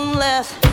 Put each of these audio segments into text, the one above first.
she's homeless.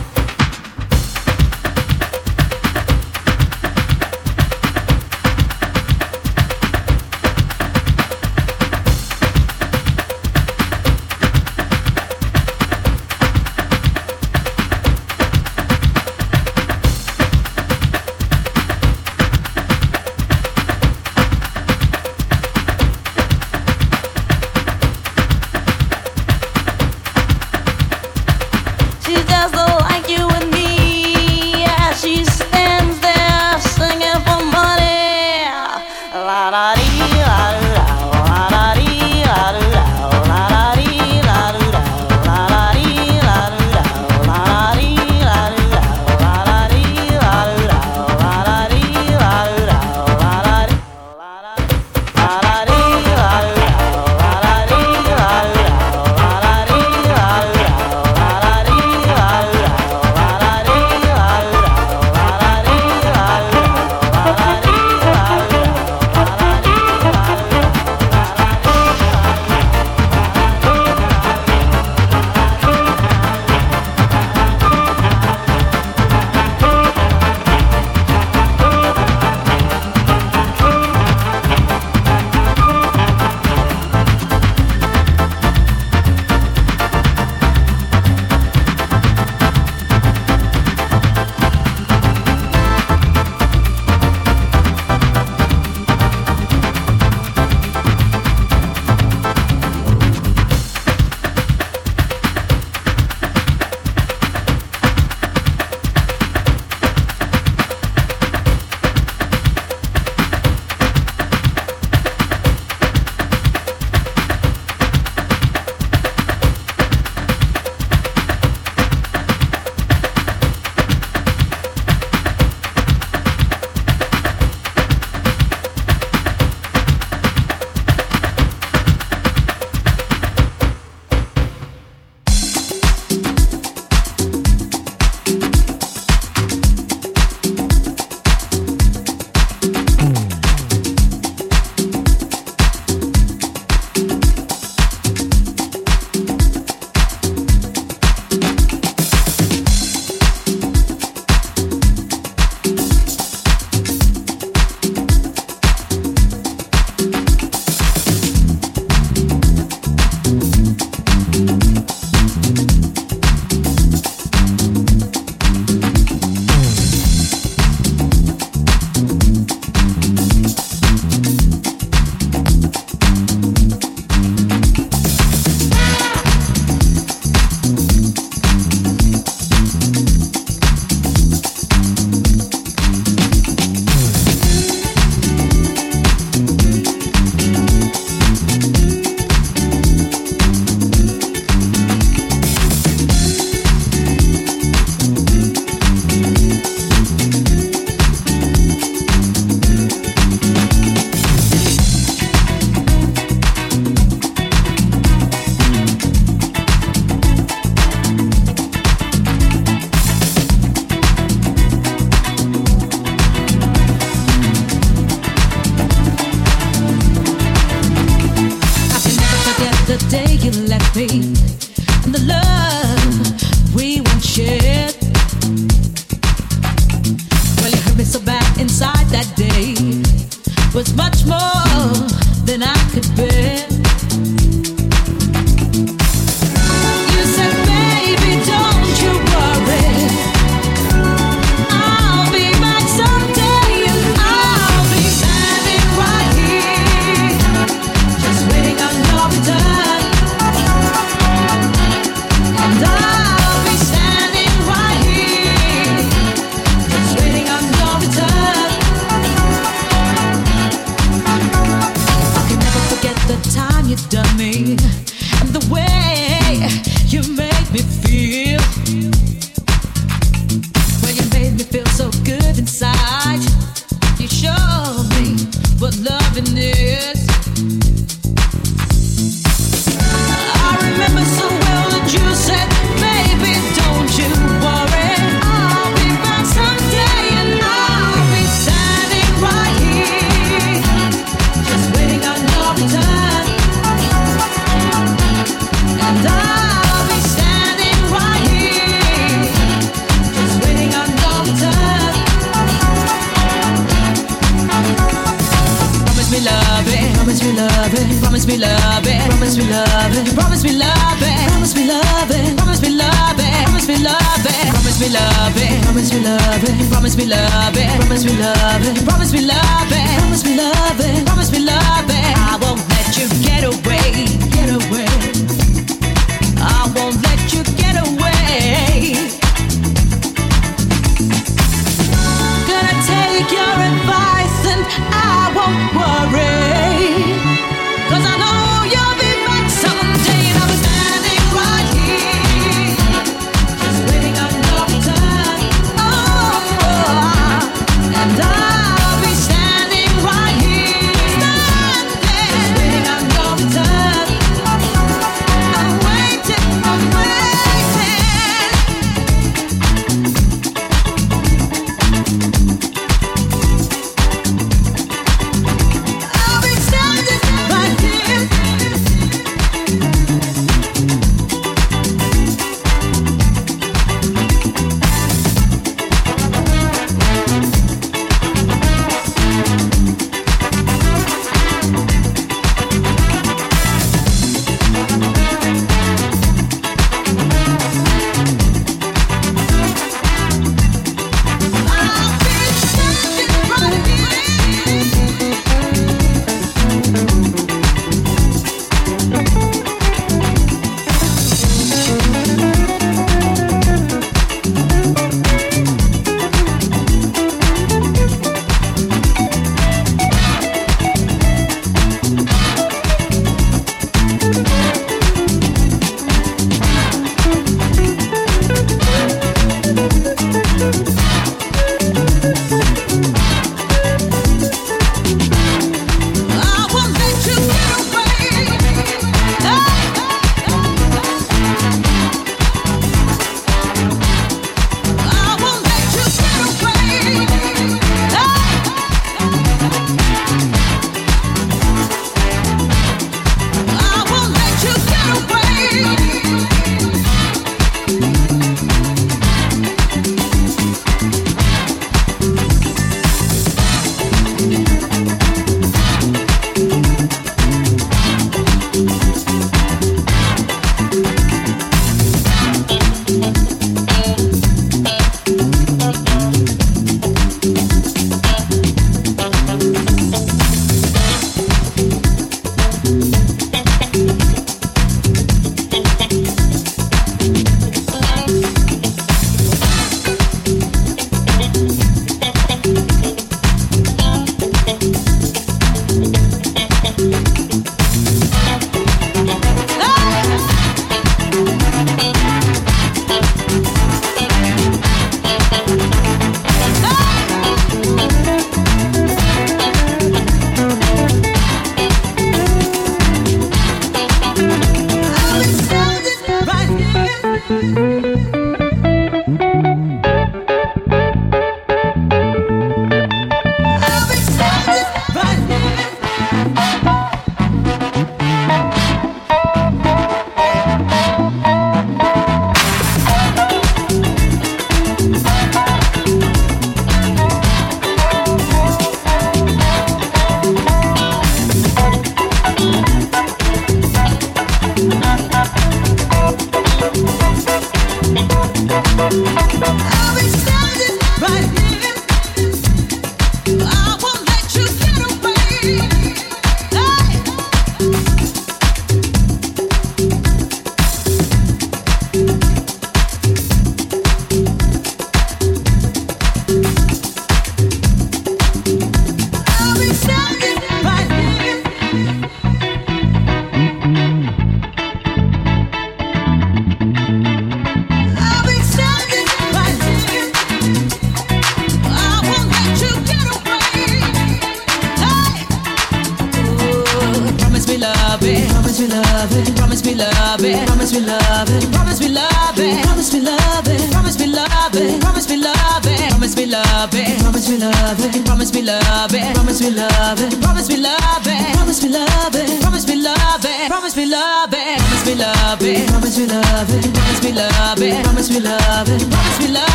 you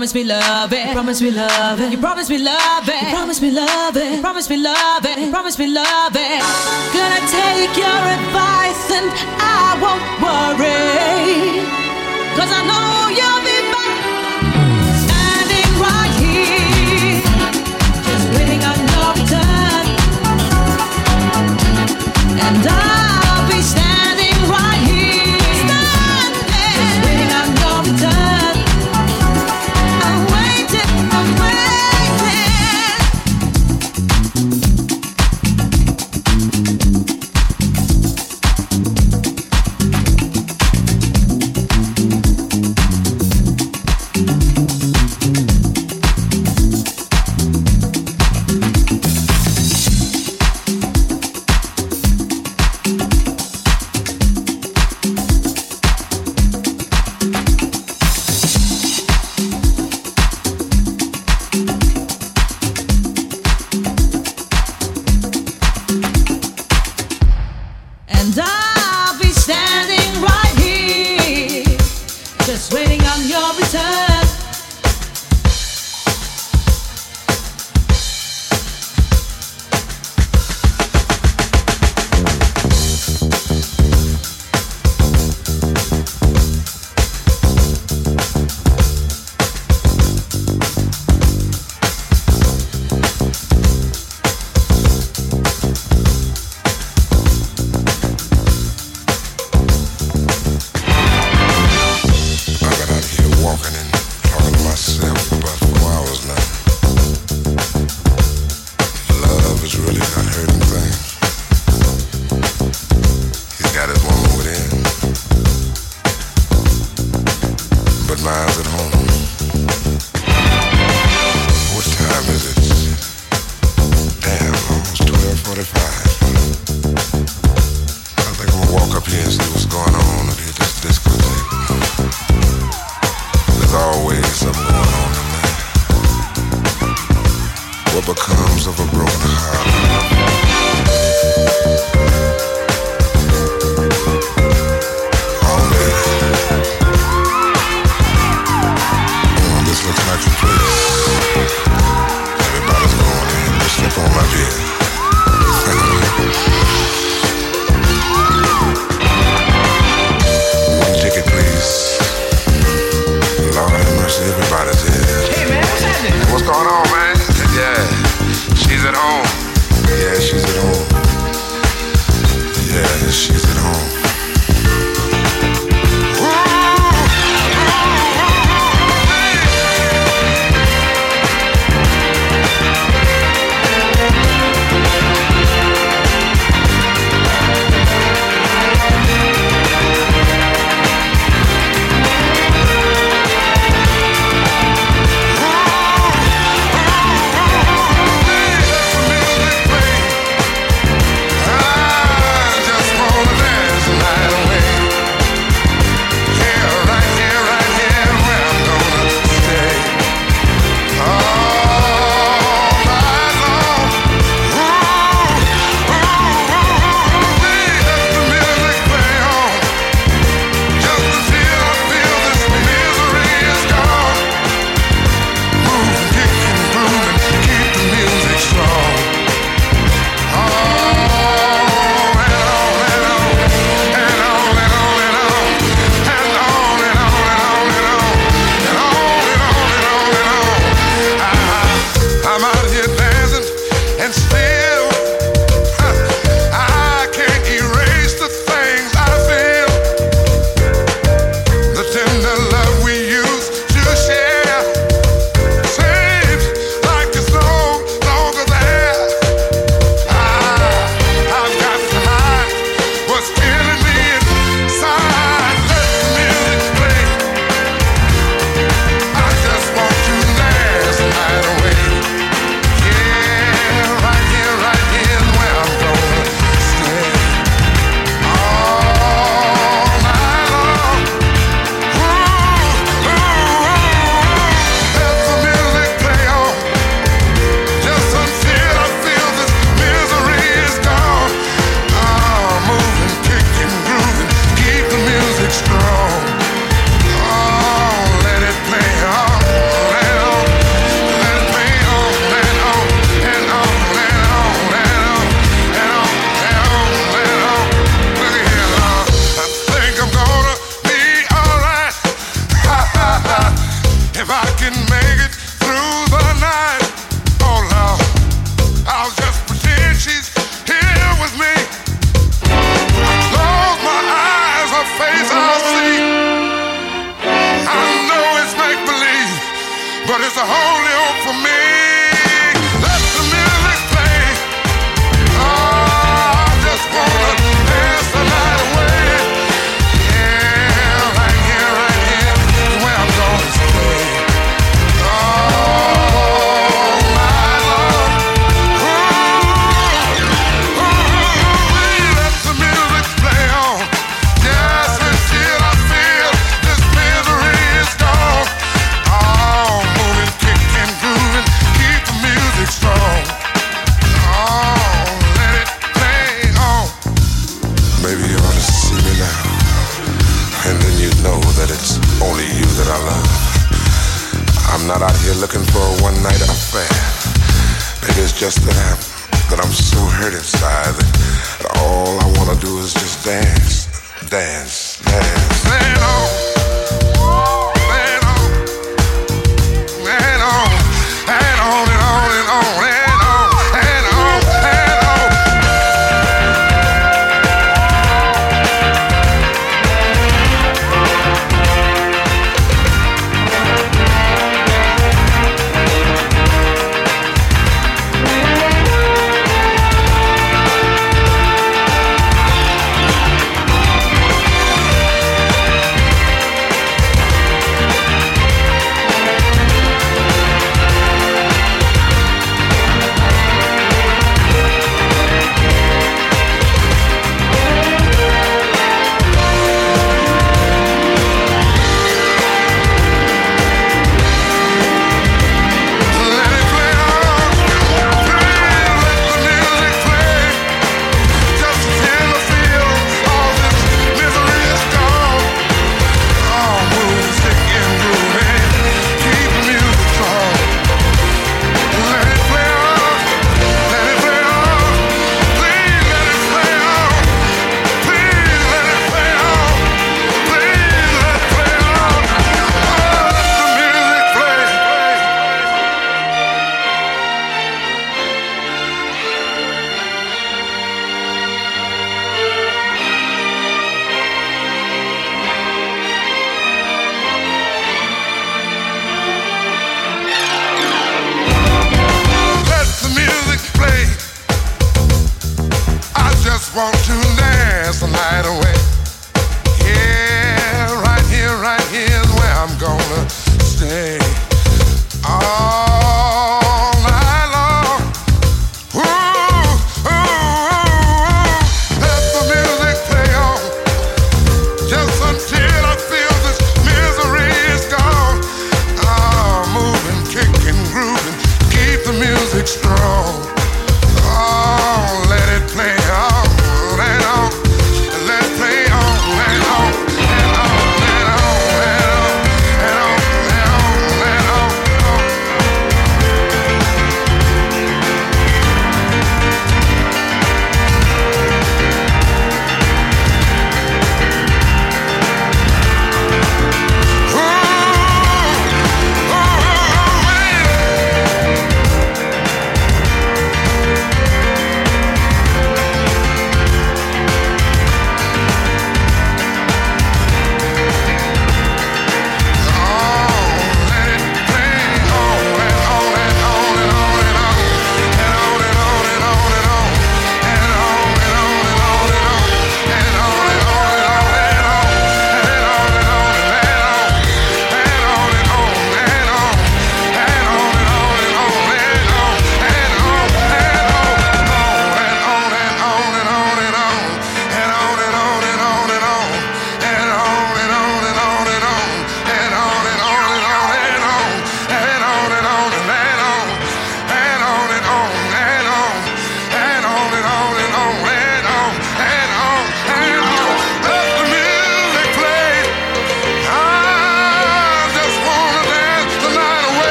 promise me love it. Promise me love it. You promise me love eh? it. Promise me love eh? it. Promise me love eh? it. Promise me love it. Gonna take your advice and I won't worry. Cause I know you're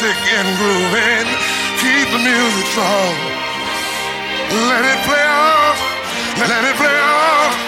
music and grooving. Keep the music strong. Let it play off. Let it play off.